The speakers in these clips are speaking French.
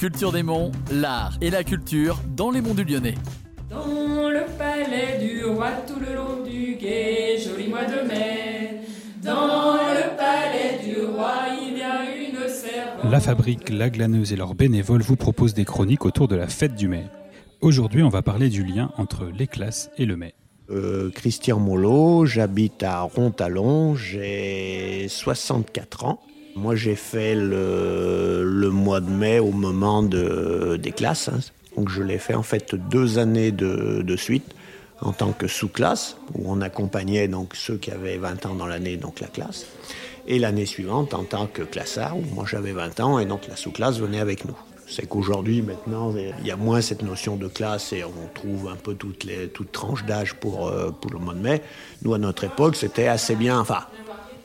Culture des Monts, l'art et la culture dans les monts du Lyonnais. Dans le palais du roi tout le long du guet, joli mois de mai. Dans le palais du roi, il y a une servante. La fabrique, la glaneuse et leurs bénévoles vous proposent des chroniques autour de la fête du mai. Aujourd'hui, on va parler du lien entre les classes et le mai. Euh, Christian Molot, j'habite à Rontalon, j'ai 64 ans. Moi, j'ai fait le de mai au moment de, des classes. hein. Donc, je l'ai fait en fait deux années de, de suite en tant que sous-classe, où on accompagnait donc ceux qui avaient 20 ans dans l'année, donc la classe. Et l'année suivante, en tant que classard, où moi j'avais 20 ans, et donc la sous-classe venait avec nous. C'est qu'aujourd'hui, maintenant, il y a moins cette notion de classe et on trouve un peu toutes les toutes tranches d'âge pour, euh, pour le mois de mai. Nous, à notre époque, c'était assez bien, enfin,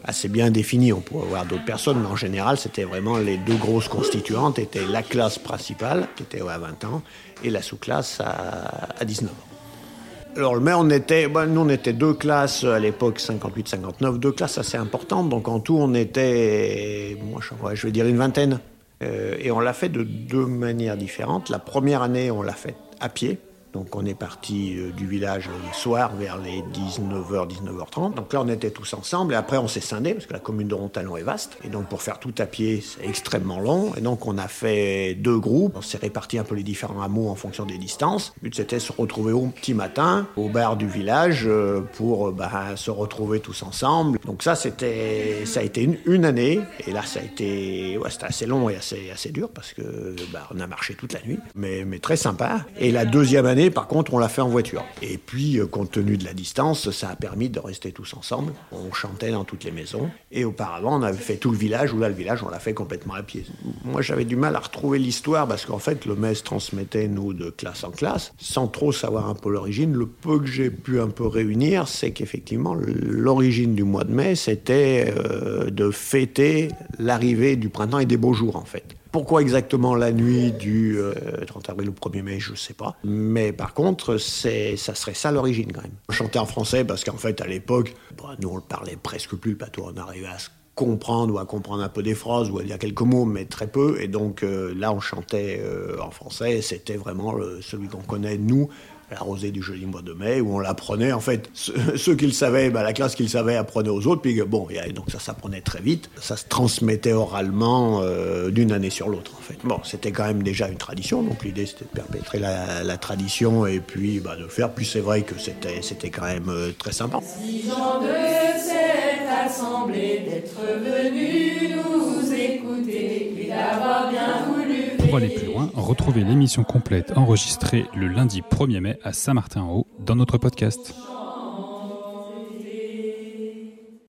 assez bien défini. On pourrait voir d'autres personnes, mais en général, c'était vraiment les deux grosses constituantes étaient la classe principale, qui était à 20 ans, et la sous-classe à, à 19 ans. Alors le mai, on était, ben, nous on était deux classes à l'époque 58-59, deux classes assez importantes. Donc en tout, on était, moi je vais dire une vingtaine. Euh, et on l'a fait de deux manières différentes. La première année, on l'a fait à pied. Donc on est parti euh, du village le soir vers les 19h, 19h30. Donc là on était tous ensemble et après on s'est scindé parce que la commune de Rontalon est vaste. Et donc pour faire tout à pied c'est extrêmement long. Et donc on a fait deux groupes. On s'est réparti un peu les différents hameaux en fonction des distances. Le but c'était se retrouver au petit matin au bar du village euh, pour euh, bah, se retrouver tous ensemble. Donc ça c'était, ça a été une, année. Et là ça a été, assez long et assez, assez dur parce que bah, a marché toute la nuit. Mais, mais très sympa. Et la deuxième année par contre, on l'a fait en voiture. Et puis, euh, compte tenu de la distance, ça a permis de rester tous ensemble. On chantait dans toutes les maisons. Et auparavant, on avait fait tout le village, où là, le village, on l'a fait complètement à pied. Moi, j'avais du mal à retrouver l'histoire, parce qu'en fait, le MES transmettait, nous, de classe en classe, sans trop savoir un peu l'origine. Le peu que j'ai pu un peu réunir, c'est qu'effectivement, l'origine du mois de mai, c'était euh, de fêter l'arrivée du printemps et des beaux jours, en fait. Pourquoi exactement la nuit du euh, 30 avril au 1er mai, je ne sais pas. Mais par contre, ça serait ça l'origine quand même. Chanter en français parce qu'en fait, à l'époque, bah, nous on le parlait presque plus le. On arrivait à se comprendre ou à comprendre un peu des phrases ou à dire quelques mots, mais très peu. Et donc euh, là, on chantait euh, en français. C'était vraiment celui qu'on connaît, nous, la rosée du joli mois de mai, où on l'apprenait. En fait, ceux, ceux qui le savaient, bah, la classe qui le savait apprenait aux autres. Puis bon, donc ça s'apprenait très vite. Ça se transmettait oralement euh, d'une année sur l'autre, en fait. Bon, c'était quand même déjà une tradition. Donc l'idée, c'était de perpétrer la, tradition et puis bah, de faire. Puis c'est vrai que c'était, c'était quand même euh, très sympa. De cette assemblée d'être nous écouter Pour aller plus loin, retrouvez l'émission complète enregistrée le lundi 1er mai à Saint-Martin-en-Haut dans notre podcast.